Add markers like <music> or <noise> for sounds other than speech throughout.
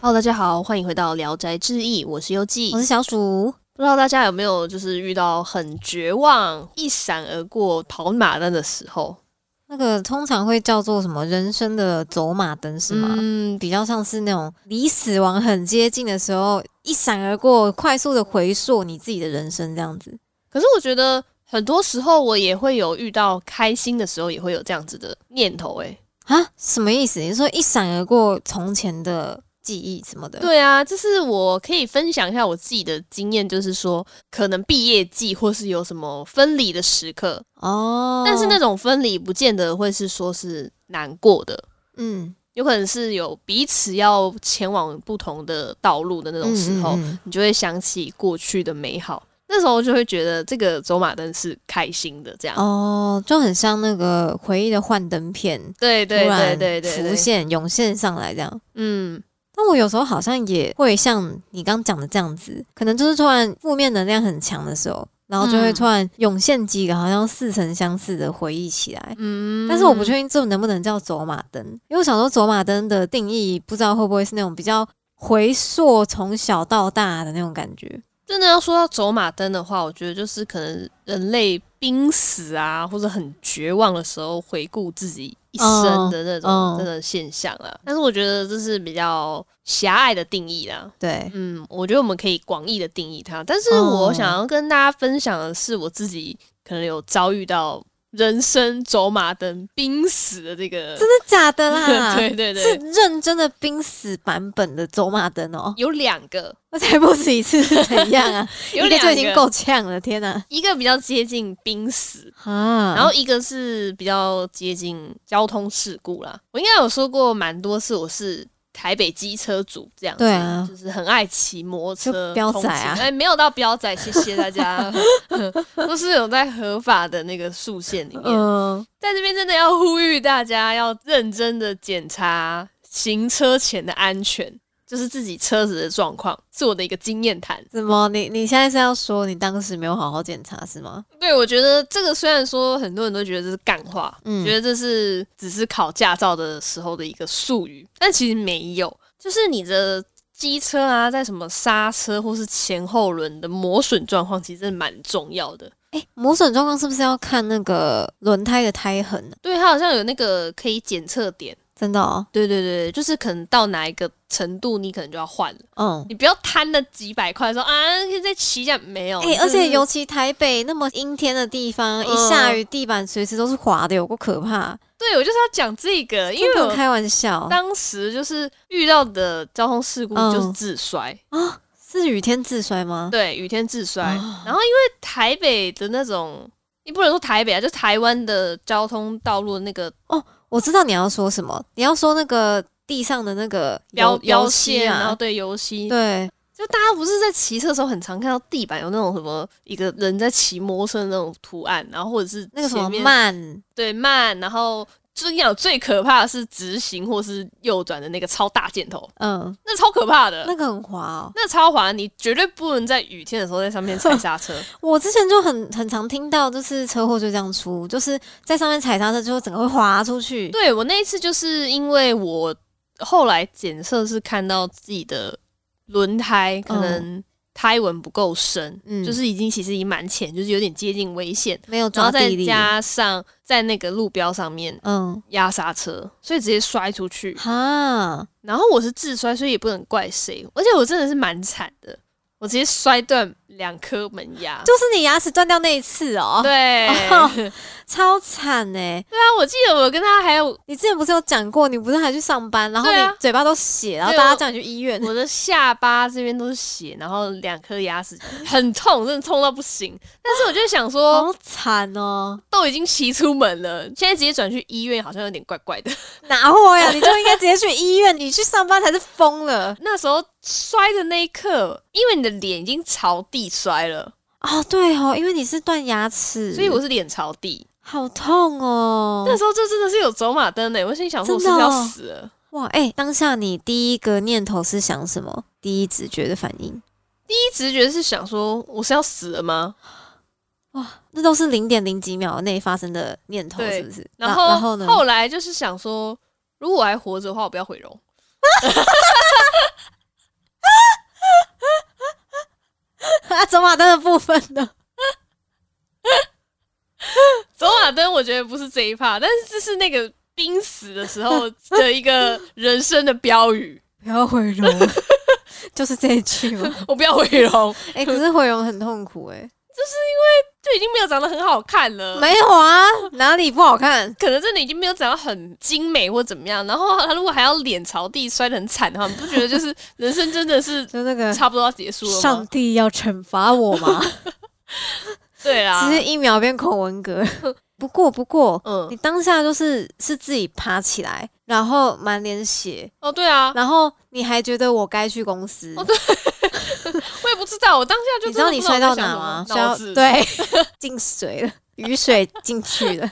Hello，大家好，欢迎回到《聊斋志异》，我是优记。我是小鼠。不知道大家有没有就是遇到很绝望、一闪而过跑马灯的时候？那个通常会叫做什么人生的走马灯是吗？嗯，比较像是那种离死亡很接近的时候，一闪而过，快速的回溯你自己的人生这样子。可是我觉得很多时候我也会有遇到开心的时候，也会有这样子的念头。诶，啊，什么意思？你说一闪而过从前的记忆什么的？对啊，就是我可以分享一下我自己的经验，就是说可能毕业季或是有什么分离的时刻，哦，但是那种分离不见得会是说是难过的，嗯，有可能是有彼此要前往不同的道路的那种时候，嗯嗯嗯。你就会想起过去的美好，那时候就会觉得这个走马灯是开心的，这样。哦，就很像那个回忆的幻灯片，对对对对，浮现涌现上来这样。嗯，但我有时候好像也会像你刚讲的这样子，可能就是突然负面能量很强的时候，然后就会嗯突然涌现几个好像似曾相识的回忆起来。嗯但是我不确定这能不能叫走马灯，因为我想说走马灯的定义不知道会不会是那种比较回溯从小到大的那种感觉。真的要说到走马灯的话，我觉得就是可能人类濒死啊，或者很绝望的时候，回顾自己一生的那种嗯嗯真的现象啦。但是我觉得这是比较狭隘的定义啦。对，嗯，我觉得我们可以广义的定义它，但是哦我想要跟大家分享的是，我自己可能有遭遇到人生走马灯濒死的这个，真的假的啦？对对对是对，认真的濒死版本的走马灯哦，有两个，我才不止一次是怎样啊？<laughs> 有两个已经够呛了，天哪！一个比较接近濒死，啊，然后一个是比较接近交通事故啦。我应该有说过蛮多次，我是台北机车族这样子，对啊。就是很爱骑摩托车就飙通仔啊。哎，没有到飙仔，谢谢大家，<laughs> 都是有在合法的那个速线里面。嗯，在这边真的要呼吁大家要认真的检查行车前的安全，就是自己车子的状况，是我的一个经验谈。怎么？你你现在是要说你当时没有好好检查是吗？对，我觉得这个虽然说很多人都觉得这是干话，嗯觉得这是只是考驾照的时候的一个术语，但其实没有，就是你的机车啊，在什么刹车或是前后轮的磨损状况，其实真的蛮重要的。哎、磨损状况是不是要看那个轮胎的胎痕呢？对，它好像有那个可以检测点。真的哦，对对对，就是可能到哪一个程度，你可能就要换了。嗯。你不要贪那几百块说啊，可以再骑一下，没有。而且尤其台北那么阴天的地方，嗯一下雨地板随时都是滑的，有够可怕。对我就是要讲这个，因为我开玩笑当时就是遇到的交通事故嗯就是自摔。啊，是雨天自摔吗？对，雨天自摔。哦然后因为台北的那种，你不能说台北啊，就台湾的交通道路那个我知道你要说什么，你要说那个地上的那个标油标线，啊，然后对油漆，对，就大家不是在骑车的时候很常看到地板有那种什么一个人在骑摩托车的那种图案，然后或者是那个什么慢，对慢，然后最讲最可怕的是直行或是右转的那个超大箭头，嗯，那超可怕的。那个很滑哦。那超滑，你绝对不能在雨天的时候在上面踩 <laughs> 刹车。我之前就很很常听到，就是车祸就这样出，就是在上面踩刹车之后，整个会滑出去。对我那一次就是因为我后来检测是看到自己的轮胎可能胎纹不够深，嗯就是已经其实已经蛮浅，就是有点接近危险，没有然后再。加上在那个路标上面嗯，压刹车，所以直接摔出去。哈，然后我是自摔，所以也不能怪谁，而且我真的是蛮惨的，我直接摔断两颗门牙。就是你牙齿断掉那一次哦，对，<laughs> 超惨呢。啊，我记得我跟他还有你之前不是有讲过，你不是还去上班，然后你嘴巴都血，然后大家叫你去医院。我的下巴这边都是血，然后两颗牙齿很痛，真的痛到不行。但是我就想说，好惨哦！都已经骑出门了，现在直接转去医院好像有点怪怪的。哪会呀？你就应该直接去医院，你去上班才是疯了 <laughs> 那时候摔的那一刻，因为你的脸已经朝地摔了，哦。对哦，因为你是断牙齿，所以我是脸朝地。好痛哦。那时候就真的是有走马灯呢我心里想说我是不是要死了？哇哎当下你第一个念头是想什么？第一直觉的反应？第一直觉是想说我是要死了吗？哇那都是零点零几秒内发生的念头是不是？然后呢？后来就是想说如果我还活着的话我不要毁容 <laughs> 啊走马灯的部分呢？我觉得不是这一趴，但是这是那个濒死的时候的一个人生的标语。不要毁容，<laughs> 就是这一句吗？我不要毁容，哎、可是毁容很痛苦哎、就是因为就已经没有长得很好看了。没有啊，哪里不好看？可能真的已经没有长得很精美或怎么样，然后他如果还要脸朝地摔得很惨的话，你不觉得就是人生真的是 <laughs> 就那个差不多要结束了上？帝要惩罚我吗？<laughs> 对啊只，是一秒变孔文革。不过，不过，嗯你，当下就是是自己爬起来，然后满脸血，哦对啊，然后你还觉得我该去公司。哦对 <laughs> 我也不知道，我当下就你知道你摔到哪吗？摔对，进水了，雨水进去了。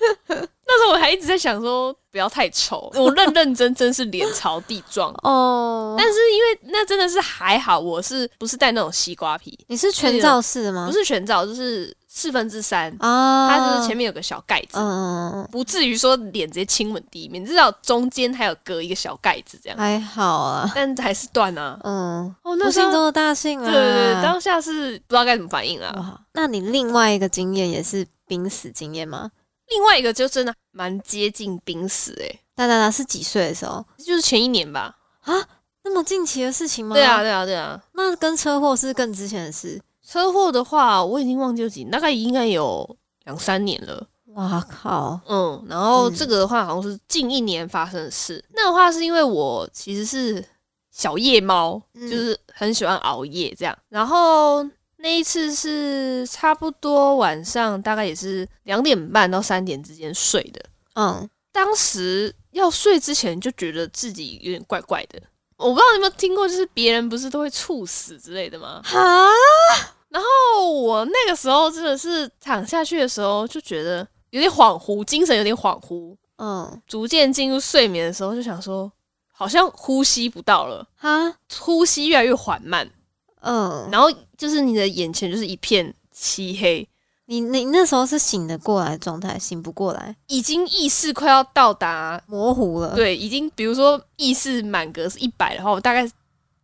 <laughs> 那时候我还一直在想说不要太丑，我认认真真是脸朝地撞。哦，但是因为那真的是还好，我是不是戴那种西瓜皮？你是全罩式的吗？不是全罩，就是四分之三，啊，它就是前面有个小盖子，嗯，不至于说脸直接亲吻地面，至少中间还有隔一个小盖子这样，还好啊，但还是断啊。嗯，哦，那时候不幸中的大幸啊。对对对，当下是不知道该怎么反应啊。那你另外一个经验也是濒死经验吗？另外一个就真的蛮接近濒死诶、哒哒哒，是几岁的时候？就是前一年吧。啊那么近期的事情吗？对啊，，对啊，对啊。那跟车祸是更之前的事。车祸的话，我已经忘记了几，大概应该有两三年了。哇靠！嗯，然后嗯这个的话好像是近一年发生的事。那的话是因为我其实是小夜猫，嗯就是很喜欢熬夜这样。然后那一次是差不多晚上大概也是两点半到三点之间睡的。嗯，当时要睡之前就觉得自己有点怪怪的。我不知道你有没有听过，就是别人不是都会猝死之类的吗？哈，哦，我那个时候真的是躺下去的时候就觉得有点恍惚，精神有点恍惚，嗯，逐渐进入睡眠的时候就想说，好像呼吸不到了，哈，呼吸越来越缓慢，嗯，然后就是你的眼前就是一片漆黑，你你那时候是醒得过来的状态，醒不过来，已经意识快要到达，模糊了。，对，已经比如说意识满格是一百的话，我大概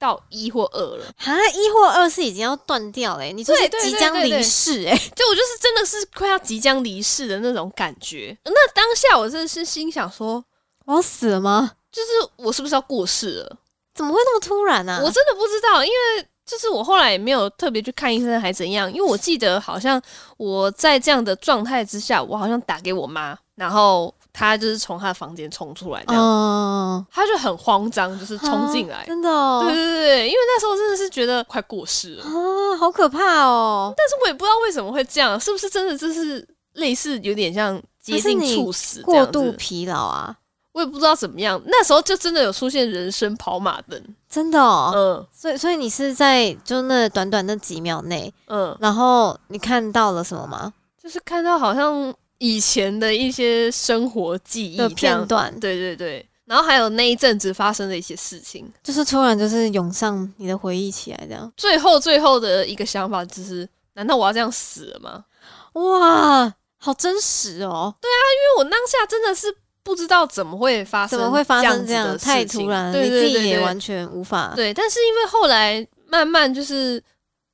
到一或二了，哈，一或二是已经要断掉嘞，你就是即将离世哎。就我就是真的是快要即将离世的那种感觉。那当下我真的是心想说，我要死了吗？就是我是不是要过世了？怎么会那么突然呢、啊？我真的不知道，因为就是我后来也没有特别去看医生还怎样，因为我记得好像我在这样的状态之下，我好像打给我妈，然后她就是从他的房间冲出来，这样，哦，她就很慌张，就是冲进来啊。真的哦，对对对对，因为那时候真的是觉得快过世了，啊，好可怕哦！但是我也不知道为什么会这样，是不是真的就是类似有点像接近猝死过？度疲劳啊，我也不知道怎么样。那时候就真的有出现人生跑马灯，真的哦。嗯所以，所以你是在就那短短那几秒内，嗯，然后你看到了什么吗？就是看到好像以前的一些生活记忆的片段，对对对，然后还有那一阵子发生的一些事情。就是突然就是涌上你的回忆起来，这样最后最后的一个想法就是，难道我要这样死了吗？哇，好真实哦！对啊因为我当下真的是不知道怎么会发生，怎么会发生这这样？子的太突然了，对你自己对对对也完全无法。对，但是因为后来慢慢就是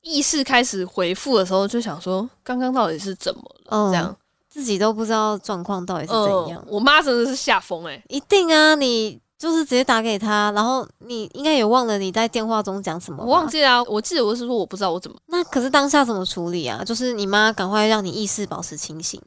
意识开始回复的时候，就想说刚刚到底是怎么了？嗯这样自己都不知道状况到底是怎样。嗯我妈真的是吓疯哎，一定啊，你就是直接打给他，然后你应该也忘了你在电话中讲什么。我忘记了啊、我记得我是说我不知道我怎么，那可是当下怎么处理啊？就是你妈赶快让你意识保持清醒。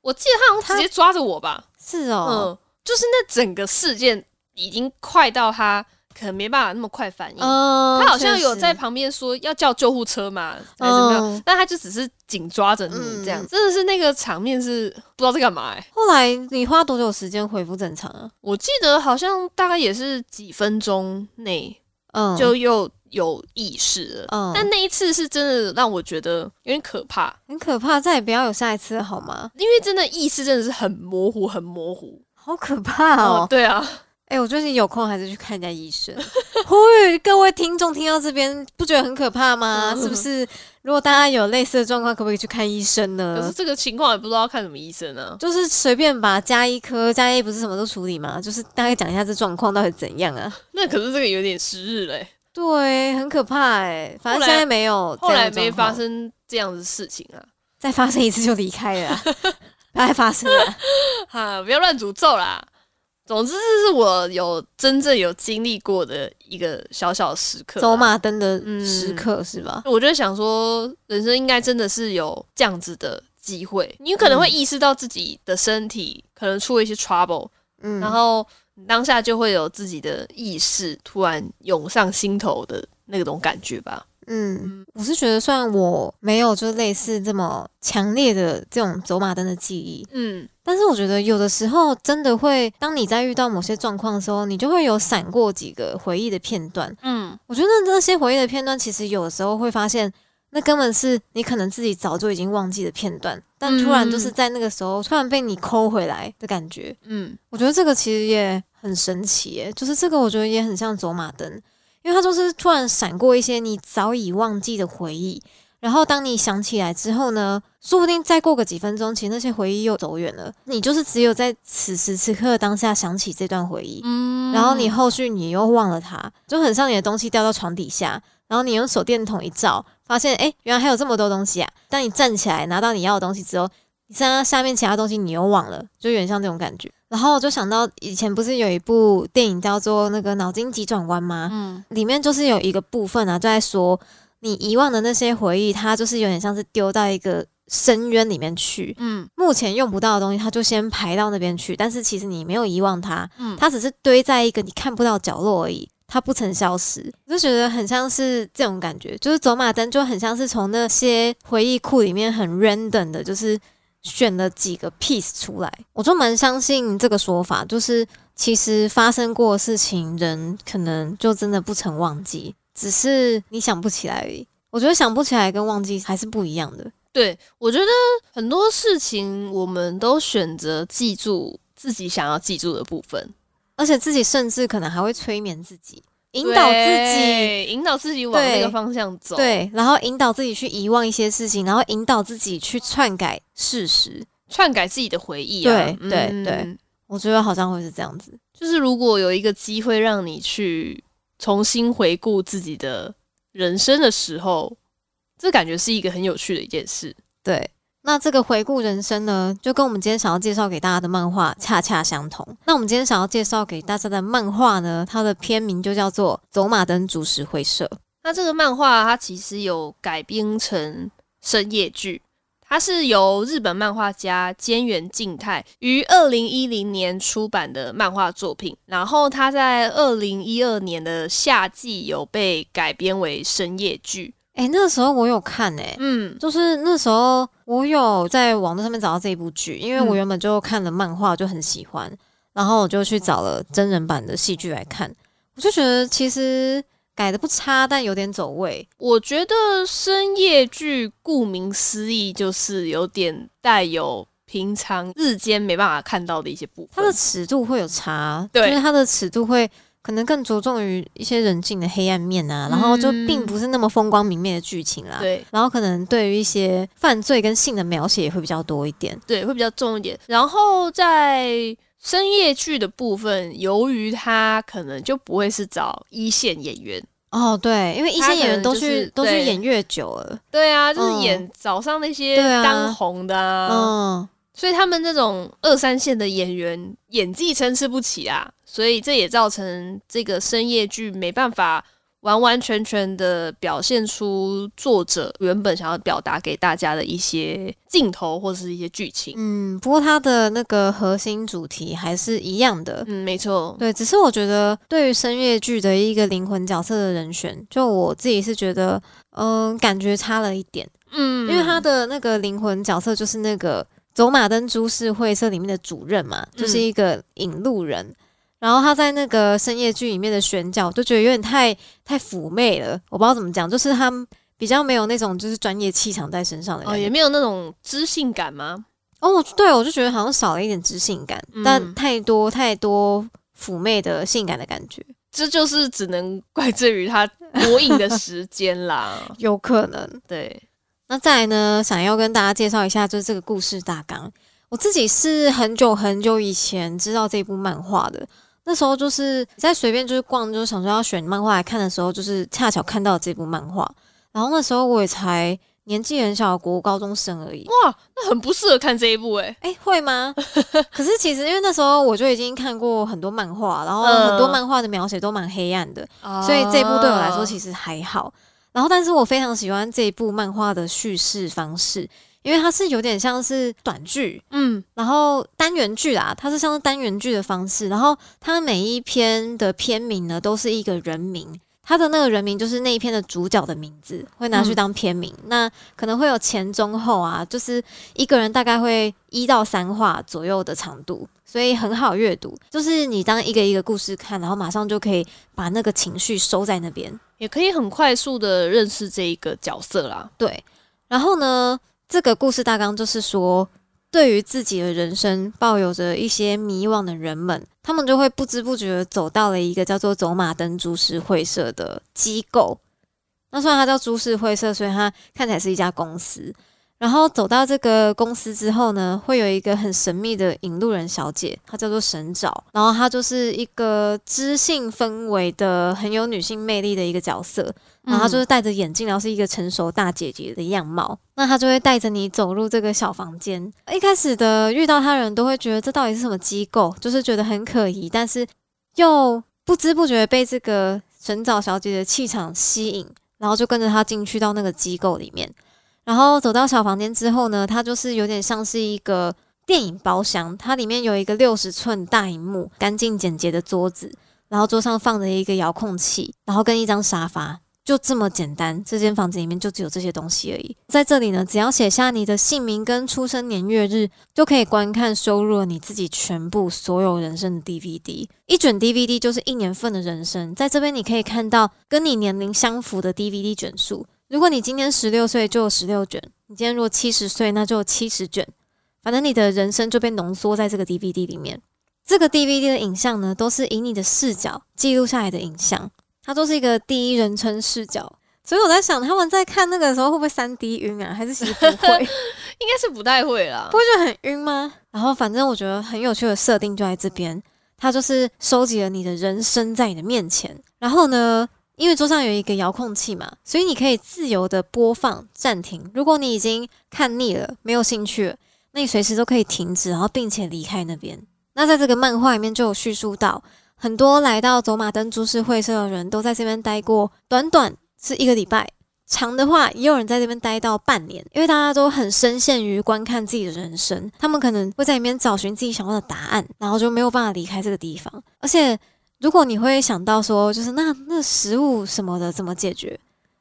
我记得他好像直接抓着我吧，是哦，嗯，就是那整个事件已经快到她可能没办法那么快反应。嗯，她好像有在旁边说要叫救护车嘛，还是怎么样？嗯但他就只是紧抓着你这样，嗯真的是那个场面是不知道在干嘛哎、后来你花多久时间恢复正常啊？我记得好像大概也是几分钟内嗯，就又有意识了。嗯，但那一次是真的让我觉得有点可怕，很可怕，再也不要有下一次了好吗？因为真的意识真的是很模糊，很模糊。好可怕哦！对啊，哎、我最近有空还是去看一下医生。呼吁各位听众听到这边，不觉得很可怕吗？嗯是不是？如果大家有类似的状况，可不可以去看医生呢？可是这个情况也不知道要看什么医生啊。就是随便把加医科，加医不是什么都处理吗？就是大概讲一下这状况到底怎样啊？<laughs> 那可是这个有点时日嘞、对，很可怕哎。反正现在没有这后来没发生这样的事情啊。再发生一次就离开了啊，<laughs> 不要再发生了。<laughs> 哈，不要乱诅咒啦。总之，这是我有真正有经历过的一个小小时刻。走，马灯的嗯时刻是吧？我就想说，人生应该真的是有这样子的机会，你可能会意识到自己的身体可能出了一些 trouble，、嗯，然后你当下就会有自己的意识突然涌上心头的那种感觉吧。嗯，我是觉得，虽然我没有就类似这么强烈的这种走马灯的记忆，嗯但是我觉得有的时候真的会，当你在遇到某些状况的时候，你就会有闪过几个回忆的片段。嗯我觉得那些回忆的片段，其实有的时候会发现，那根本是你可能自己早就已经忘记的片段，但突然就是在那个时候突然被你抠回来的感觉。嗯我觉得这个其实也很神奇耶，就是这个我觉得也很像走马灯，因为它就是突然闪过一些你早已忘记的回忆，然后当你想起来之后呢，说不定再过个几分钟，其实那些回忆又走远了，你就是只有在此时此刻当下想起这段回忆，嗯然后你后续你又忘了它，就很像你的东西掉到床底下，然后你用手电筒一照，发现诶，原来还有这么多东西啊！当你站起来拿到你要的东西之后，你剩下下面其他东西你又忘了，就有点像这种感觉。然后我就想到以前不是有一部电影叫做那个《脑筋急转弯》吗？嗯里面就是有一个部分啊，就在说你遗忘的那些回忆，它就是有点像是丢到一个深渊里面去。嗯目前用不到的东西，它就先排到那边去。但是其实你没有遗忘它，嗯它只是堆在一个你看不到角落而已，它不曾消失。我就觉得很像是这种感觉，就是走马灯就很像是从那些回忆库里面很 random 的，就是选了几个 piece 出来。我就蛮相信这个说法，就是其实发生过的事情，人可能就真的不曾忘记，只是你想不起来而已。我觉得想不起来跟忘记还是不一样的。对，我觉得很多事情我们都选择记住自己想要记住的部分，而且自己甚至可能还会催眠自己，引导自己，引导自己往那个方向走。，对，然后引导自己去遗忘一些事情，然后引导自己去篡改事实。篡改自己的回忆啊。对对嗯对，我觉得好像会是这样子。就是如果有一个机会让你去重新回顾自己的人生的时候，这感觉是一个很有趣的一件事。对，那这个回顾人生呢，就跟我们今天想要介绍给大家的漫画恰恰相同。那我们今天想要介绍给大家的漫画呢，它的片名就叫做《走马灯株式会社》。那这个漫画它其实有改编成深夜剧，它是由日本漫画家兼原静太于二零一零年出版的漫画作品，然后它在二零一二年的夏季有被改编为深夜剧。诶，那个时候我有看诶、嗯就是那时候我有在网络上面找到这一部剧，因为我嗯原本就看了漫画，就很喜欢，然后我就去找了真人版的戏剧来看，我就觉得其实改的不差，但有点走位。我觉得深夜剧顾名思义就是有点带有平常日间没办法看到的一些部分。它的尺度会有差，对就是它的尺度会可能更着重于一些人性的黑暗面啊，然后就并不是那么风光明媚的剧情啦。对。然后可能对于一些犯罪跟性的描写也会比较多一点。对，会比较重一点。然后在深夜剧的部分，由于它可能就不会是找一线演员，哦，对，因为一他可些演员都能就是去、都去演越久了，对啊，就是嗯。演早上那些当红的啊，嗯，所以他们这种二三线的演员演技参差不齐啊，所以这也造成这个深夜剧没办法完完全全的表现出作者原本想要表达给大家的一些镜头或是一些剧情。嗯，不过它的那个核心主题还是一样的。嗯，没错，对，只是我觉得对于深夜剧的一个灵魂角色的人选，就我自己是觉得，嗯、感觉差了一点，嗯，因为他的那个灵魂角色就是那个走马灯株式会社里面的主任嘛，就是嗯一个引路人。然后他在那个深夜剧里面的选角，我就觉得有点太太妩媚了，我不知道怎么讲，就是他比较没有那种就是专业气场在身上的感哦，也没有那种知性感吗？哦，对我就觉得好像少了一点知性感，嗯但太多太多妩媚的性感的感觉，这就是只能怪罪于他 <laughs> 播映的时间啦。有可能。对，那再来呢，想要跟大家介绍一下，就是这个故事大纲。我自己是很久很久以前知道这部漫画的，那时候就是在随便就是逛，就是想说要选漫画来看的时候，就是恰巧看到这部漫画。然后那时候我也才年纪很小，国高中生而已。哇，那很不适合看这一部哎、哎、会吗？可是其实因为那时候我就已经看过很多漫画，然后很多嗯漫画的描写都蛮黑暗的，啊所以这一部对我来说其实还好。然后，但是我非常喜欢这一部漫画的叙事方式，因为它是有点像是短剧，嗯然后单元剧啦，它是像是单元剧的方式，然后它每一篇的篇名呢都是一个人名，它的那个人名就是那一篇的主角的名字，会拿去嗯当篇名。那可能会有前中后啊，就是一个人大概会一到三话左右的长度，所以很好阅读。就是你当一个一个故事看，然后马上就可以把那个情绪收在那边。也可以很快速的认识这一个角色啦。对，然后呢，这个故事大纲就是说，对于自己的人生抱有着一些迷惘的人们，他们就会不知不觉地走到了一个叫做走马灯株式会社的机构。那虽然它叫株式会社，所以它看起来是一家公司。然后走到这个公司之后呢，会有一个很神秘的引路人小姐，她叫做神爪，然后她就是一个知性氛围的、很有女性魅力的一个角色。然后她就是戴着眼镜，然后是一个成熟大姐姐的样貌。那她就会带着你走入这个小房间。一开始的遇到她的人都会觉得这到底是什么机构，就是觉得很可疑，但是又不知不觉被这个神早小姐的气场吸引，然后就跟着她进去到那个机构里面。然后走到小房间之后呢，它就是有点像是一个电影包厢，它里面有一个六十寸大荧幕，干净简洁的桌子，然后桌上放着一个遥控器，然后跟一张沙发。就这么简单，这间房子里面就只有这些东西而已。在这里呢，只要写下你的姓名跟出生年月日，就可以观看收录了你自己全部所有人生的 DVD。一卷 DVD 就是一年份的人生，在这边你可以看到跟你年龄相符的 DVD 卷数。如果你今天十六岁，就有十六卷；你今天如果七十岁，那就有七十卷。反正你的人生就被浓缩在这个 DVD 里面。这个 DVD 的影像呢，都是以你的视角记录下来的影像。它都是一个第一人称视角，所以我在想，他们在看那个时候会不会三 D 晕啊？还是其实不会？<laughs> 应该是不太会啦不。会觉得很晕吗？然后反正我觉得很有趣的设定就在这边，它就是收集了你的人生在你的面前，然后呢，因为桌上有一个遥控器嘛，所以你可以自由的播放、暂停。如果你已经看腻了、没有兴趣了，那你随时都可以停止，然后并且离开那边。那在这个漫画里面就有叙述到，很多来到走马灯株式会社的人都在这边待过，短短是一个礼拜。长的话，也有人在这边待到半年，因为大家都很深陷于观看自己的人生，他们可能会在里面找寻自己想要的答案，然后就没有办法离开这个地方。而且，如果你会想到说，就是那那食物什么的怎么解决，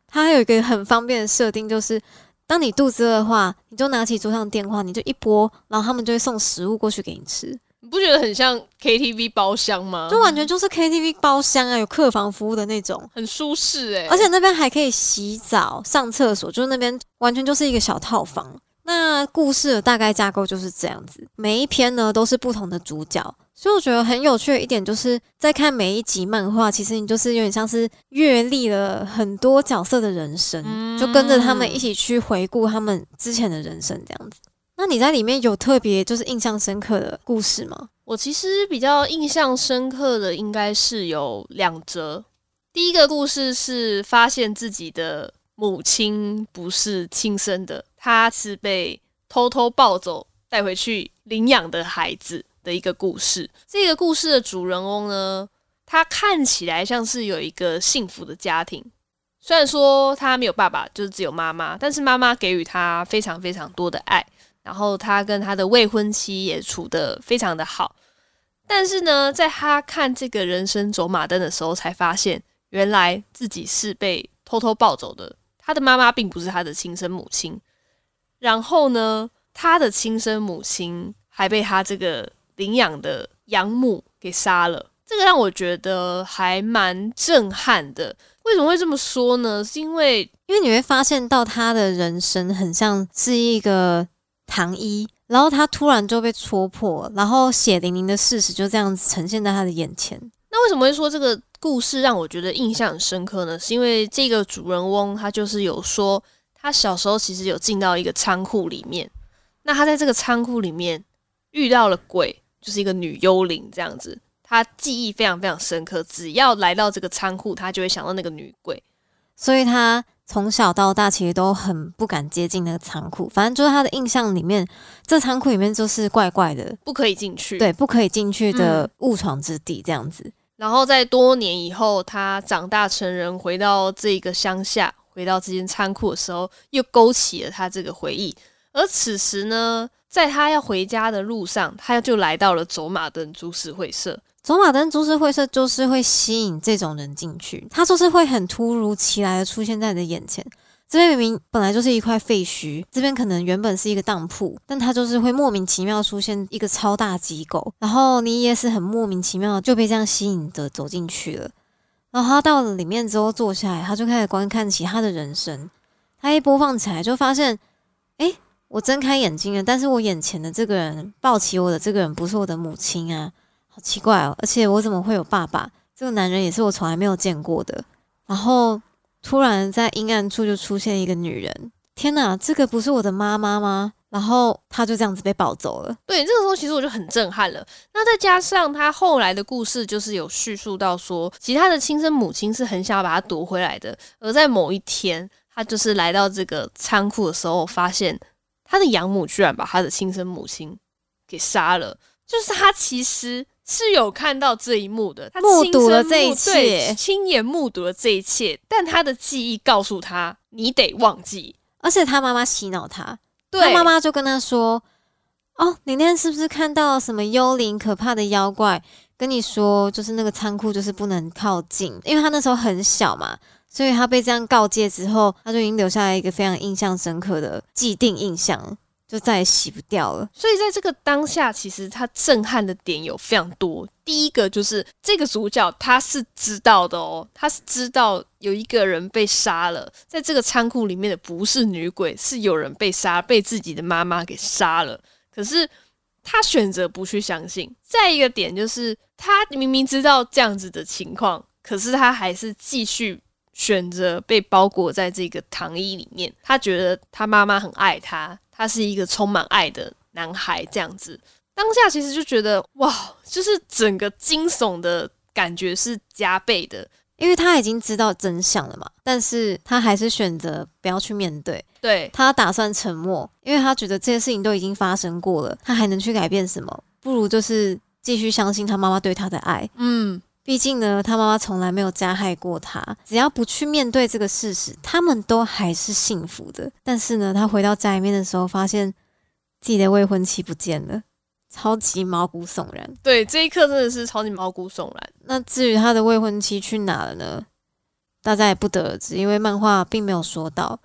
它还有一个很方便的设定，就是当你肚子饿的话，你就拿起桌上的电话，你就一拨，然后他们就会送食物过去给你吃，你不觉得很像 KTV 包厢吗？就完全就是 KTV 包厢啊，有客房服务的那种。很舒适哎、而且那边还可以洗澡、上厕所，就是那边完全就是一个小套房。那故事的大概架构就是这样子，每一篇呢都是不同的主角，所以我觉得很有趣的一点就是在看每一集漫画，其实你就是有点像是阅历了很多角色的人生，嗯就跟着他们一起去回顾他们之前的人生这样子。那你在里面有特别就是印象深刻的故事吗？我其实比较印象深刻的应该是有两则。第一个故事是发现自己的母亲不是亲生的，她是被偷偷抱走带回去领养的孩子的一个故事。这个故事的主人翁呢，他看起来像是有一个幸福的家庭，虽然说他没有爸爸，就是只有妈妈，但是妈妈给予他非常非常多的爱。然后他跟他的未婚妻也处得非常的好，但是呢，在他看这个人生走马灯的时候，才发现原来自己是被偷偷抱走的。他的妈妈并不是他的亲生母亲，然后呢，他的亲生母亲还被他这个领养的养母给杀了。这个让我觉得还蛮震撼的。为什么会这么说呢？是因为因为你会发现到他的人生很像是一个糖衣，然后他突然就被戳破，然后血淋淋的事实就这样子呈现在他的眼前。那为什么会说这个故事让我觉得印象很深刻呢？是因为这个主人翁他就是有说，他小时候其实有进到一个仓库里面，那他在这个仓库里面遇到了鬼，就是一个女幽灵这样子。她记忆非常非常深刻，只要来到这个仓库，她就会想到那个女鬼。所以她从小到大其实都很不敢接近那个仓库，反正就是她的印象里面，这仓库里面就是怪怪的，不可以进去。对，不可以进去的误闯之地这样子。然后在多年以后，他长大成人，回到这个乡下，回到这间仓库的时候，又勾起了他这个回忆。而此时呢，在他要回家的路上，他就来到了走马灯株式会社。走马灯株式会社就是会吸引这种人进去，他就是会很突如其来的出现在你的眼前。这边明明本来就是一块废墟，这边可能原本是一个当铺，但他就是会莫名其妙出现一个超大机构，然后你也是很莫名其妙就被这样吸引的走进去了。然后他到了里面之后坐下来，他就开始观看其他的人生。他一播放起来就发现，哎，我睁开眼睛了，但是我眼前的这个人抱起我的这个人不是我的母亲啊。好奇怪哦，而且我怎么会有爸爸？这个男人也是我从来没有见过的。然后突然在阴暗处就出现一个女人，天哪，这个不是我的妈妈吗？然后他就这样子被抱走了。对，这个时候其实我就很震撼了。那再加上他后来的故事，就是有叙述到说，其他的亲生母亲是很想要把他夺回来的。而在某一天，他就是来到这个仓库的时候，发现他的养母居然把他的亲生母亲给杀了。就是他其实。是有看到这一幕的，他目睹了这一切，亲眼目睹了这一切，但他的记忆告诉他，你得忘记。而且他妈妈洗脑他，他妈妈就跟他说：“哦，你那天是不是看到什么幽灵、可怕的妖怪？跟你说，就是那个仓库就是不能靠近，因为他那时候很小嘛，所以他被这样告诫之后，他就已经留下来一个非常印象深刻的既定印象。”就再也洗不掉了。所以在这个当下，其实他震撼的点有非常多。第一个就是这个主角他是知道的哦，他是知道有一个人被杀了，在这个仓库里面的不是女鬼，是有人被杀，被自己的妈妈给杀了。可是他选择不去相信。再一个点就是，他明明知道这样子的情况，可是他还是继续选择被包裹在这个糖衣里面。他觉得他妈妈很爱他。他是一个充满爱的男孩，这样子，当下其实就觉得哇，就是整个惊悚的感觉是加倍的，因为他已经知道真相了嘛，但是他还是选择不要去面对，对他打算沉默，因为他觉得这些事情都已经发生过了，他还能去改变什么？不如就是继续相信他妈妈对他的爱，嗯。毕竟呢，他妈妈从来没有加害过他。只要不去面对这个事实，他们都还是幸福的。但是呢，他回到家里面的时候，发现自己的未婚妻不见了，超级毛骨悚然。对，这一刻真的是超级毛骨悚然。那至于他的未婚妻去哪了呢？大家也不得而知，因为漫画并没有说到。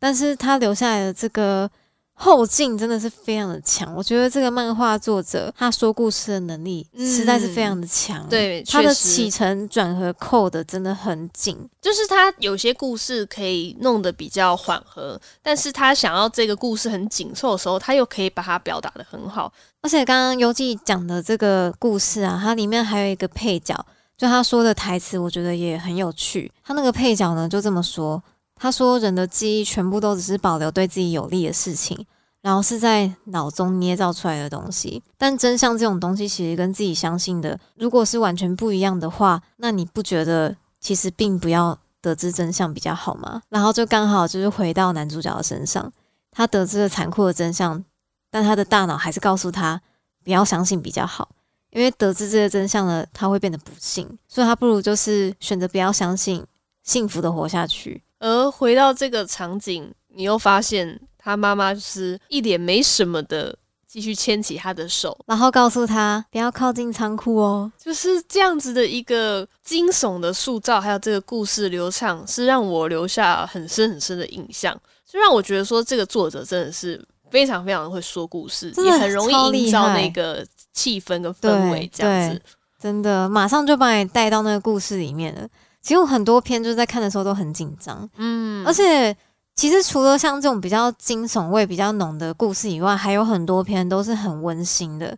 但是他留下来的这个。后劲真的是非常的强，我觉得这个漫画作者他说故事的能力实在是非常的强。对，他的起承转合扣的真的很紧，就是他有些故事可以弄得比较缓和，但是他想要这个故事很紧凑的时候，他又可以把它表达的很好。而且刚刚游记讲的这个故事啊，它里面还有一个配角，就他说的台词，我觉得也很有趣。他那个配角呢，就这么说。他说：“人的记忆全部都只是保留对自己有利的事情，然后是在脑中捏造出来的东西。但真相这种东西，其实跟自己相信的，如果是完全不一样的话，那你不觉得其实并不要得知真相比较好吗？然后就刚好就是回到男主角的身上，他得知了残酷的真相，但他的大脑还是告诉他不要相信比较好，因为得知这些真相了，他会变得不幸，所以他不如就是选择不要相信，幸福的活下去。”而回到这个场景，你又发现他妈妈就是一脸没什么的，继续牵起他的手，然后告诉他不要靠近仓库哦。就是这样子的一个惊悚的塑造，还有这个故事流畅，是让我留下很深很深的印象，就让我觉得说这个作者真的是非常非常会说故事，也很容易营造那个气氛跟氛围，这样子真的马上就把你带到那个故事里面了。其实很多篇就是在看的时候都很紧张，嗯，而且其实除了像这种比较惊悚味比较浓的故事以外，还有很多篇都是很温馨的。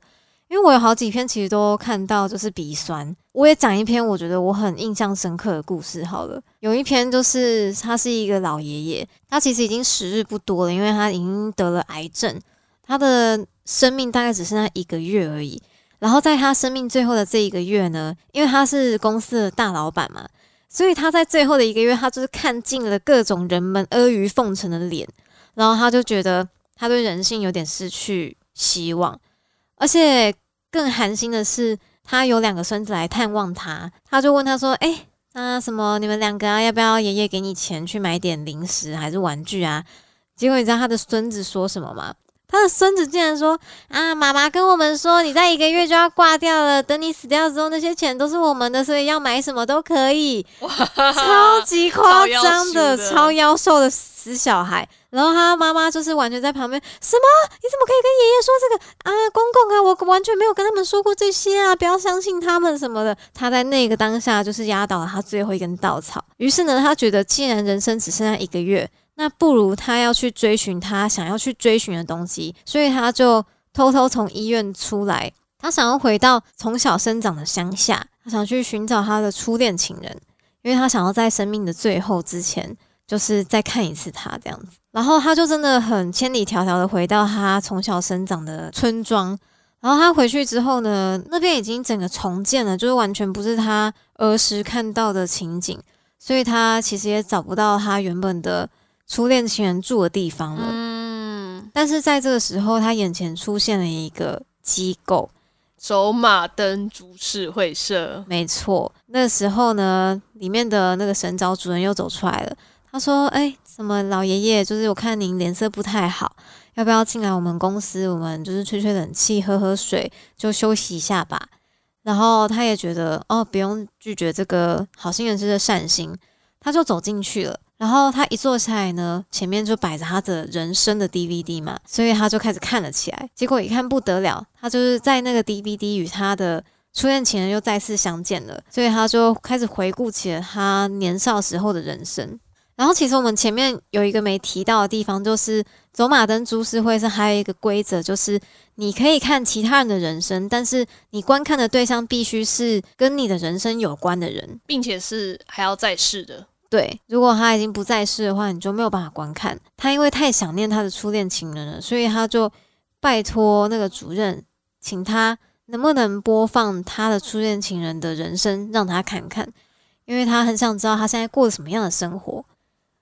因为我有好几篇其实都看到就是鼻酸，我也讲一篇我觉得我很印象深刻的故事。好了，有一篇就是他是一个老爷爷，他其实已经时日不多了，因为他已经得了癌症，他的生命大概只剩下一个月而已。然后在他生命最后的这一个月呢，因为他是公司的大老板嘛，所以他在最后的一个月，他就是看尽了各种人们阿谀奉承的脸，然后他就觉得他对人性有点失去希望，而且更寒心的是，他有两个孙子来探望他，他就问他说：“哎，那什么，你们两个，要不要爷爷给你钱去买点零食还是玩具啊？”结果你知道他的孙子说什么吗？他的孙子竟然说：“啊，妈妈跟我们说，你在一个月就要挂掉了，等你死掉之后，那些钱都是我们的，所以要买什么都可以。<laughs> ”超级夸张的，超妖兽的死小孩。然后他妈妈就是完全在旁边，什么？你怎么可以跟爷爷说这个啊，公公啊？我完全没有跟他们说过这些啊，不要相信他们什么的。他在那个当下就是压倒了他最后一根稻草。于是呢，他觉得既然人生只剩下一个月。那不如他要去追寻他想要去追寻的东西，所以他就偷偷从医院出来，他想要回到从小生长的乡下，他想去寻找他的初恋情人，因为他想要在生命的最后之前，就是再看一次他这样子。然后他就真的很千里迢迢的回到他从小生长的村庄，然后他回去之后呢，那边已经整个重建了，就是完全不是他儿时看到的情景，所以他其实也找不到他原本的。初恋情人住的地方了，嗯，但是在这个时候，他眼前出现了一个机构——走马灯株式会社。没错，那时候呢，里面的那个神找主人又走出来了。他说：“哎，什么老爷爷？就是我看您脸色不太好，要不要进来我们公司？我们就是吹吹冷气，喝喝水，就休息一下吧。”然后他也觉得哦，不用拒绝这个好心人士的善心，他就走进去了。然后他一坐下来呢，前面就摆着他的人生的 DVD 嘛，所以他就开始看了起来。结果一看不得了，他就是在那个 DVD 与他的初恋情人又再次相见了，所以他就开始回顾起了他年少时候的人生。然后其实我们前面有一个没提到的地方，就是走马灯株式会是还有一个规则，就是你可以看其他人的人生，但是你观看的对象必须是跟你的人生有关的人，并且是还要在世的。对，如果他已经不在世的话，你就没有办法观看。他因为太想念他的初恋情人了，所以他就拜托那个主任，请他能不能播放他的初恋情人的人生让他看看，因为他很想知道他现在过什么样的生活。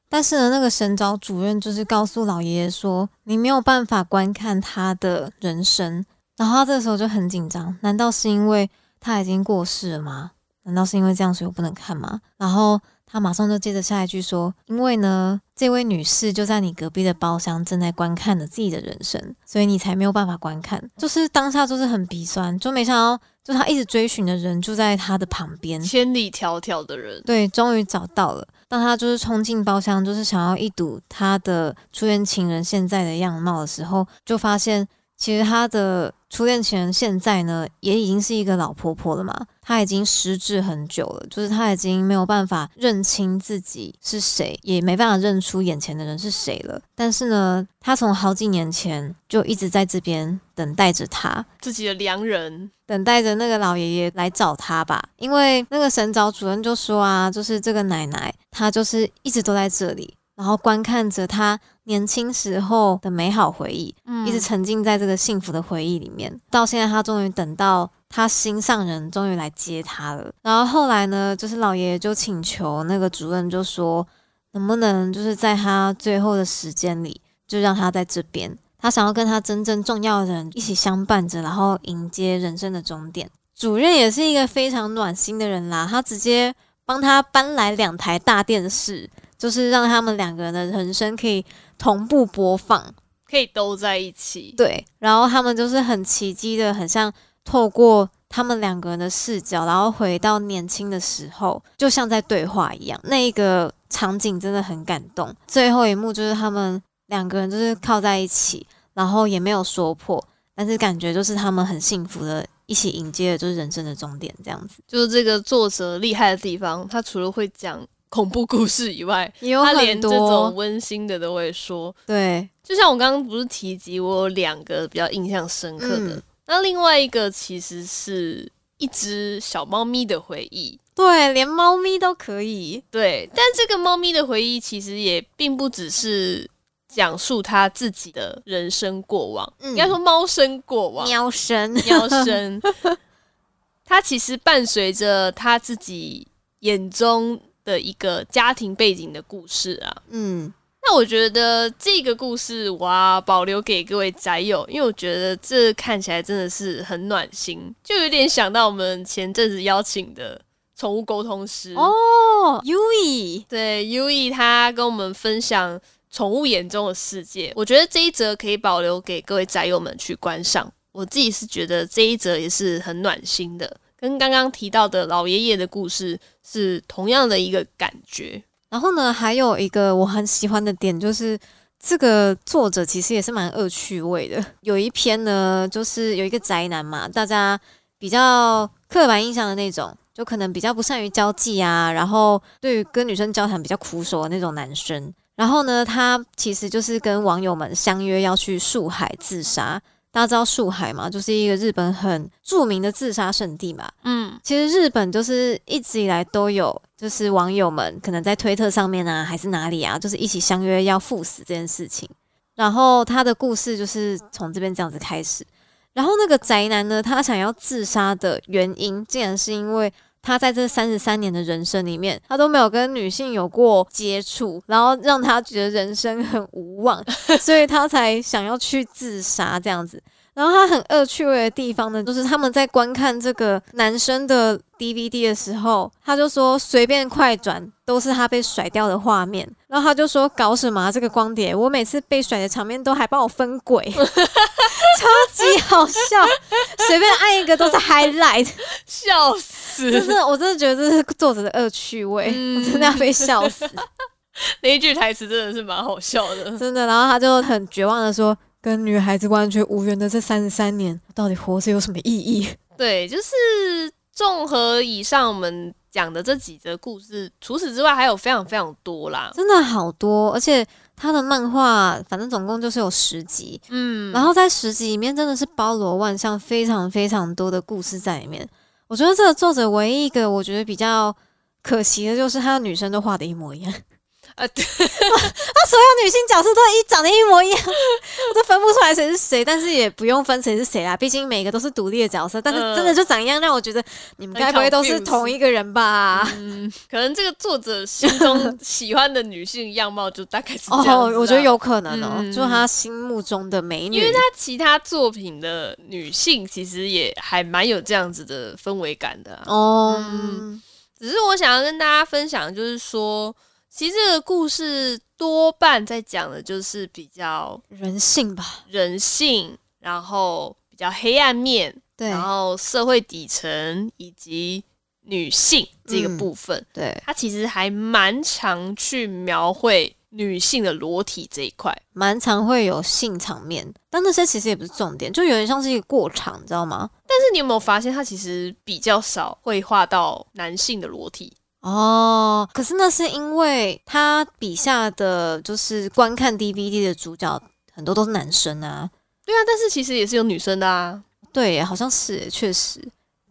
但是呢，那个神沼主任就是告诉老爷爷说，你没有办法观看他的人生。然后他这时候就很紧张，难道是因为他已经过世了吗？难道是因为这样所以我不能看吗？然后。他马上就接着下一句说：“因为呢，这位女士就在你隔壁的包厢正在观看着自己的人生，所以你才没有办法观看。就是当下就是很鼻酸，就没想到，就他一直追寻的人就在他的旁边，千里迢迢的人，对，终于找到了。当他就是冲进包厢，就是想要一睹他的初恋情人现在的样貌的时候，就发现。”其实他的初恋情人现在呢，也已经是一个老婆婆了嘛。她已经失智很久了，就是她已经没有办法认清自己是谁，也没办法认出眼前的人是谁了。但是呢，她从好几年前就一直在这边等待着他自己的良人，等待着那个老爷爷来找他吧。因为那个神找主任就说啊，就是这个奶奶，她就是一直都在这里。然后观看着他年轻时候的美好回忆，嗯一直沉浸在这个幸福的回忆里面。到现在，他终于等到他心上人终于来接他了。然后后来呢，就是老爷爷就请求那个主任，就说能不能就是在他最后的时间里，就让他在这边。他想要跟他真正重要的人一起相伴着，然后迎接人生的终点。主任也是一个非常暖心的人啦，他直接帮他搬来两台大电视。就是让他们两个人的人生可以同步播放，可以都在一起。对，然后他们就是很奇迹的，很像透过他们两个人的视角，然后回到年轻的时候，就像在对话一样。那一个场景真的很感动。最后一幕就是他们两个人就是靠在一起，然后也没有说破，但是感觉就是他们很幸福的，一起迎接的就是人生的终点，这样子。就是这个作者厉害的地方，他除了会讲。恐怖故事以外，他连这种温馨的都会说。对，就像我刚刚不是提及，我有两个比较印象深刻的。那另外一个其实是一只小猫咪的回忆。对，连猫咪都可以。对，但这个猫咪的回忆其实也并不只是讲述他自己的人生过往，嗯应该说猫生过往，喵生，喵生，<laughs> 它其实伴随着他自己眼中的一个家庭背景的故事啊。嗯，那我觉得这个故事我要保留给各位宅友，因为我觉得这看起来真的是很暖心，就有点想到我们前阵子邀请的宠物沟通师哦，U E，对 U E，他跟我们分享宠物眼中的世界。我觉得这一则可以保留给各位宅友们去观赏。我自己是觉得这一则也是很暖心的，跟刚刚提到的老爷爷的故事是同样的一个感觉。然后呢，还有一个我很喜欢的点就是。这个作者其实也是蛮恶趣味的。有一篇呢，就是有一个宅男嘛，大家比较刻板印象的那种，就可能比较不善于交际啊，然后对于跟女生交谈比较苦手的那种男生。然后呢，他其实就是跟网友们相约要去树海自杀。大家知道树海嘛，就是一个日本很著名的自杀圣地嘛。嗯，其实日本就是一直以来都有，就是网友们可能在推特上面啊，还是哪里啊，就是一起相约要赴死这件事情。然后他的故事就是从这边这样子开始。然后那个宅男呢，他想要自杀的原因，竟然是因为他在这三十三年的人生里面，他都没有跟女性有过接触，然后让他觉得人生很无望，所以他才想要去自杀这样子。然后他很恶趣味的地方呢，就是他们在观看这个男生的 DVD 的时候，他就说随便快转都是他被甩掉的画面，然后他就说搞什么、啊、这个光碟，我每次被甩的场面都还帮我分轨，<laughs> 超级好笑，随便按一个都是 highlight，笑死！就是我真的觉得这是作者的恶趣味，嗯我真的要被笑死，<laughs> 那一句台词真的是蛮好笑的。真的。然后他就很绝望的说。跟女孩子完全无缘的这三十三年，到底活着有什么意义？<laughs> 对，就是综合以上我们讲的这几则故事，除此之外还有非常非常多啦。真的好多，而且他的漫画反正总共就是有十集，嗯，然后在十集里面真的是包罗万象，非常非常多的故事在里面。我觉得这个作者唯一一个我觉得比较可惜的就是他的女生都画的一模一样。啊，对，<laughs> 他所有女性角色都一长得一模一样，我都分不出来谁是谁，但是也不用分谁是谁啦，毕竟每个都是独立的角色，但是真的就长一样，让我觉得你们该不会都是同一个人吧？嗯，可能这个作者心中 <laughs> 喜欢的女性样貌就大概是这样我觉得，有可能哦，嗯就是他心目中的美女，因为他其他作品的女性其实也还蛮有这样子的氛围感的、啊。哦，嗯只是我想要跟大家分享，就是说。其实这个故事多半在讲的就是比较人性吧，人性，然后比较黑暗面，对，然后社会底层以及女性这个部分，嗯、对，它其实还蛮常去描绘女性的裸体这一块，蛮常会有性场面，但那些其实也不是重点，就有点像是一个过场，你知道吗？但是你有没有发现，它其实比较少会画到男性的裸体？哦，可是那是因为他笔下的就是观看 DVD 的主角很多都是男生啊。对啊，但是其实也是有女生的啊。对，好像是，确实。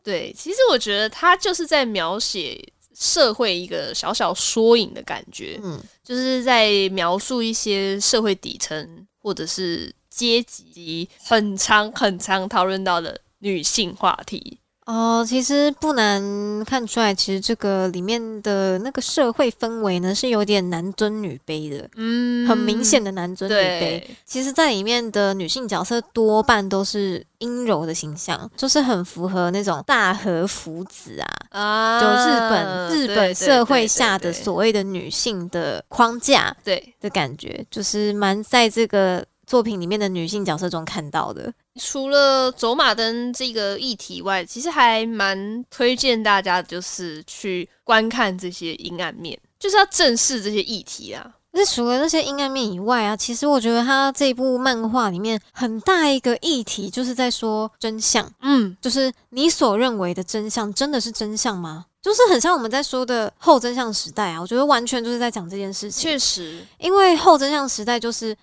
对，其实我觉得他就是在描写社会一个小小缩影的感觉，嗯，就是在描述一些社会底层或者是阶级很长很长讨论到的女性话题。哦，其实不难看出来，其实这个里面的那个社会氛围呢，是有点男尊女卑的，嗯很明显的男尊女卑。其实，在里面的女性角色多半都是阴柔的形象，就是很符合那种大和福子啊，啊就日本日本社会下的所谓的女性的框架对，的感觉，就是蛮在这个作品里面的女性角色中看到的。除了走马灯这个议题外，其实还蛮推荐大家就是去观看这些阴暗面，就是要正视这些议题啊。那除了那些阴暗面以外啊，其实我觉得他这部漫画里面很大一个议题，就是在说真相，嗯，就是你所认为的真相，真的是真相吗？就是很像我们在说的后真相时代啊，我觉得完全就是在讲这件事情。确实，因为后真相时代就是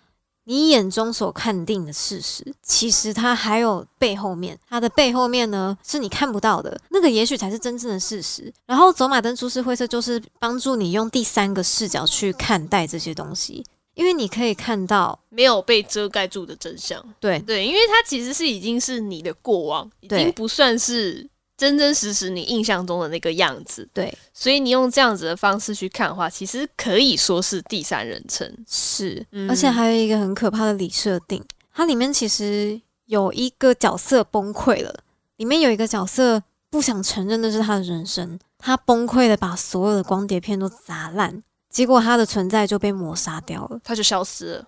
你眼中所看定的事实，其实它还有背后面，它的背后面呢是你看不到的，那个也许才是真正的事实。然后走马灯出世灰色就是帮助你用第三个视角去看待这些东西。因为你可以看到，没有被遮盖住的真相。对对，因为它其实是已经是你的过往，已经不算是真真实实你印象中的那个样子。对，所以你用这样子的方式去看的话，其实可以说是第三人称。是，嗯而且还有一个很可怕的里设定，它里面其实有一个角色崩溃了，里面有一个角色不想承认那是他的人生，他崩溃的把所有的光碟片都砸烂，结果他的存在就被抹杀掉了。他就消失了。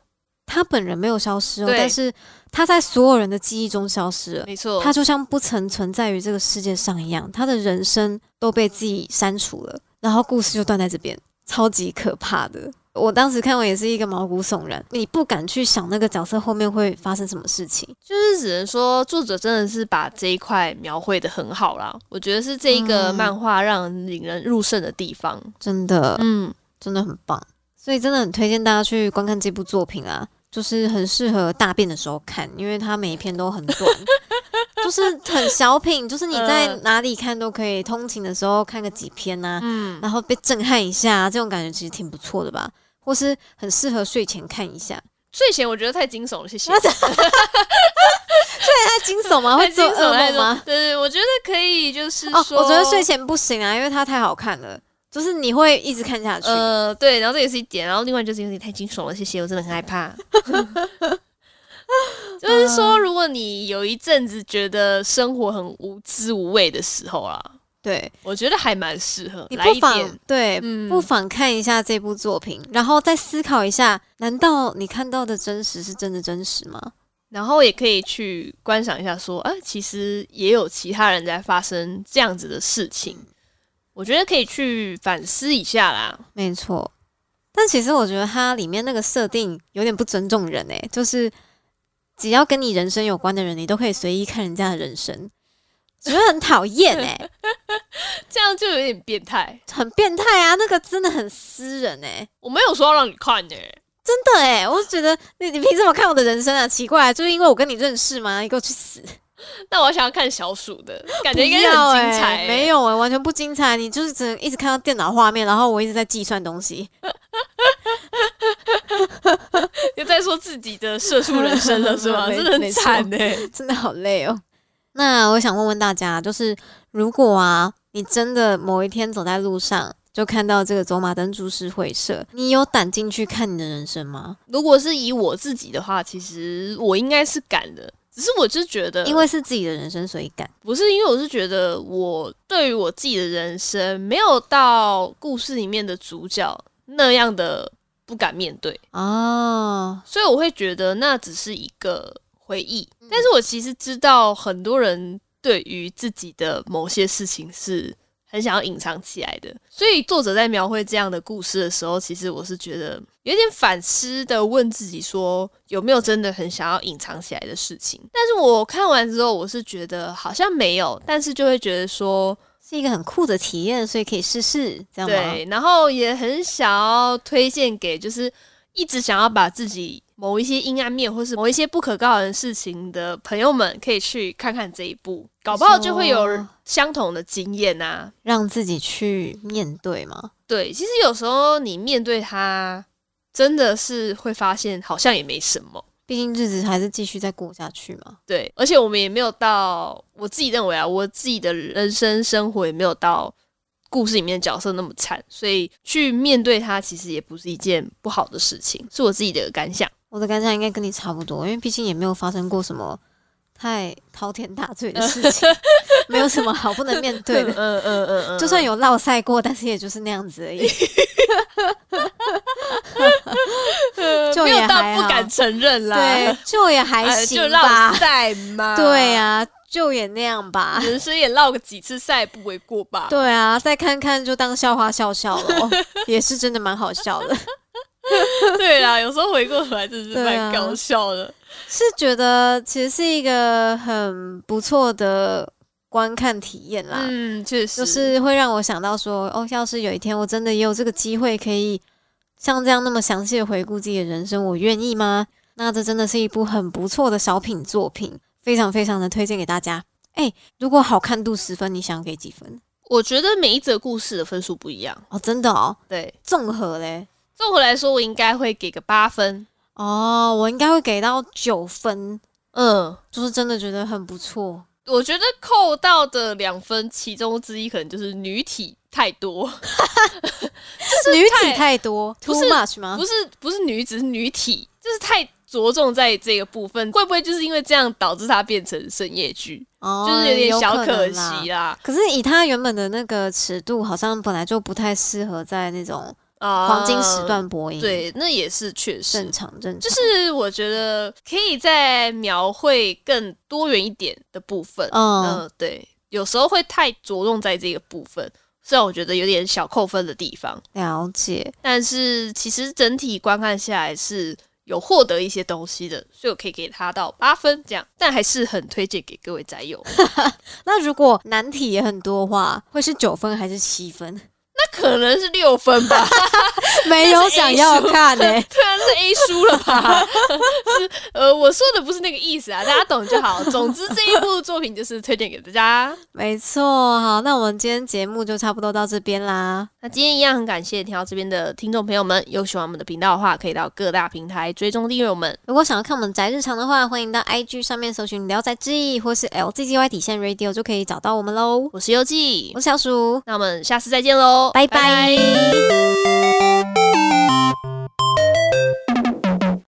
他本人没有消失哦，但是他在所有人的记忆中消失了。没错，他就像不曾存在于这个世界上一样，他的人生都被自己删除了，然后故事就断在这边，超级可怕的。我当时看完也是一个毛骨悚然，你不敢去想那个角色后面会发生什么事情。就是只能说作者真的是把这一块描绘的很好啦。我觉得是这一个嗯漫画让人引人入胜的地方。真的，嗯，真的很棒，所以真的很推荐大家去观看这部作品啊，就是很适合大便的时候看，因为它每一篇都很短，<laughs> 就是很小品，就是你在嗯哪里看都可以，通勤的时候看个几篇呐、嗯，然后被震撼一下，这种感觉其实挺不错的吧，或是很适合睡前看一下。<laughs> 睡前我觉得太惊悚了，谢谢。<laughs> 太惊悚吗？会太惊做噩悚了太惊悚梦吗？对对，我觉得可以，就是哦，说，我觉得睡前不行啊，因为它太好看了，就是你会一直看下去。呃，对，然后这也是一点，然后另外就是有点太惊悚了，谢谢，我真的很害怕。<laughs> 就是说，如果你有一阵子觉得生活很无滋无味的时候啦，对，我觉得还蛮适合你不妨来一点。对，嗯不妨看一下这部作品，然后再思考一下：难道你看到的真实是真的真实吗？然后也可以去观赏一下，说，啊，其实也有其他人在发生这样子的事情。我觉得可以去反思一下啦。没错，但其实我觉得它里面那个设定有点不尊重人诶、就是只要跟你人生有关的人，你都可以随意看人家的人生，觉得很讨厌诶，<laughs> 这样就有点变态。很变态啊！那个真的很私人诶、我没有说要让你看的、真的诶、我就觉得你你凭什么看我的人生啊？奇怪、就是因为我跟你认识吗？你给我去死！<laughs> 那我想要看小鼠的，感觉应该要很精彩、欸没有诶、完全不精彩。你就是只能一直看到电脑画面，然后我一直在计算东西。<laughs> 又在说自己的社畜人生了是吗？<laughs> 真的很惨呢、真的好累哦。那我想问问大家，就是如果啊，你真的某一天走在路上，就看到这个走马灯株式会社，你有胆进去看你的人生吗？如果是以我自己的话，其实我应该是敢的，只是我就是觉得，因为是自己的人生，所以敢。不是因为我是觉得我对于我自己的人生没有到故事里面的主角那样的不敢面对，哦，所以我会觉得那只是一个回忆。但是我其实知道很多人对于自己的某些事情是很想要隐藏起来的，所以作者在描绘这样的故事的时候，其实我是觉得有点反思的问自己说，有没有真的很想要隐藏起来的事情？但是我看完之后，我是觉得好像没有，但是就会觉得说，是一个很酷的体验，所以可以试试，这样吗？对，然后也很想要推荐给就是一直想要把自己某一些阴暗面或是某一些不可告人的事情的朋友们，可以去看看这一部，搞不好就会有相同的经验啊。让自己去面对嘛。对，其实有时候你面对它，真的是会发现好像也没什么。毕竟日子还是继续再过下去嘛。对，而且我们也没有到，我自己认为啊，我自己的人生生活也没有到故事里面的角色那么惨，所以去面对它，其实也不是一件不好的事情，是我自己的感想。我的感想应该跟你差不多，因为毕竟也没有发生过什么太滔天大罪的事情，<laughs> 没有什么好不能面对的。嗯嗯嗯嗯，就算有落赛过，但是也就是那样子而已。<laughs> 就也还好不敢承认啦，对，就也还哎行就绕吧。赛嘛，对呀、就也那样吧。人生也落个几次赛不为过吧？对啊，再看看就当笑话笑笑了，<laughs> 也是真的蛮好笑的。<laughs> 对啦，有时候回过头来真的是蛮搞笑的。是觉得其实是一个很不错的观看体验啦。嗯，确实，就是会让我想到说，哦，要是有一天我真的也有这个机会，可以像这样那么详细的回顾自己的人生，我愿意吗？那这真的是一部很不错的小品作品，非常非常的推荐给大家。哎，如果好看度十分，你想给几分？我觉得每一则故事的分数不一样。哦，真的哦，对，综合嘞，综合来说，我应该会给个八分。哦，我应该会给到九分，嗯，就是真的觉得很不错。我觉得扣到的两分，其中之一可能就是女体太多，<laughs> 女体太多，too 不是 much 吗不？是不是女子是女体，就是太着重在这个部分，会不会就是因为这样导致它变成深夜剧，哦就是有点小可惜啦。可是以它原本的那个尺度，好像本来就不太适合在那种啊黄金时段播映。，对，那也是确实正。常正常。就是我觉得可以再描绘更多元一点的部分，嗯嗯、对，有时候会太着重在这个部分，虽然我觉得有点小扣分的地方，了解，但是其实整体观看下来是有获得一些东西的，所以我可以给他到八分这样，但还是很推荐给各位宅友。<laughs> 那如果难题也很多的话，会是九分还是七分？那可能是六分吧，<laughs> 没有想要看欸呢、<laughs> 突然是 A 输了吧？是 <laughs> 呃，我说的不是那个意思啊，大家懂就好。总之这一部作品就是推荐给大家。没错，好，那我们今天节目就差不多到这边啦。那今天一样很感谢听到这边的听众朋友们，有喜欢我们的频道的话，可以到各大平台追踪订阅我们。如果想要看我们宅日常的话，欢迎到 IG 上面搜寻“聊斋志异”或是 LZGY 底线 Radio 就可以找到我们喽。我是优记我，是小鼠，那我们下次再见喽，拜拜。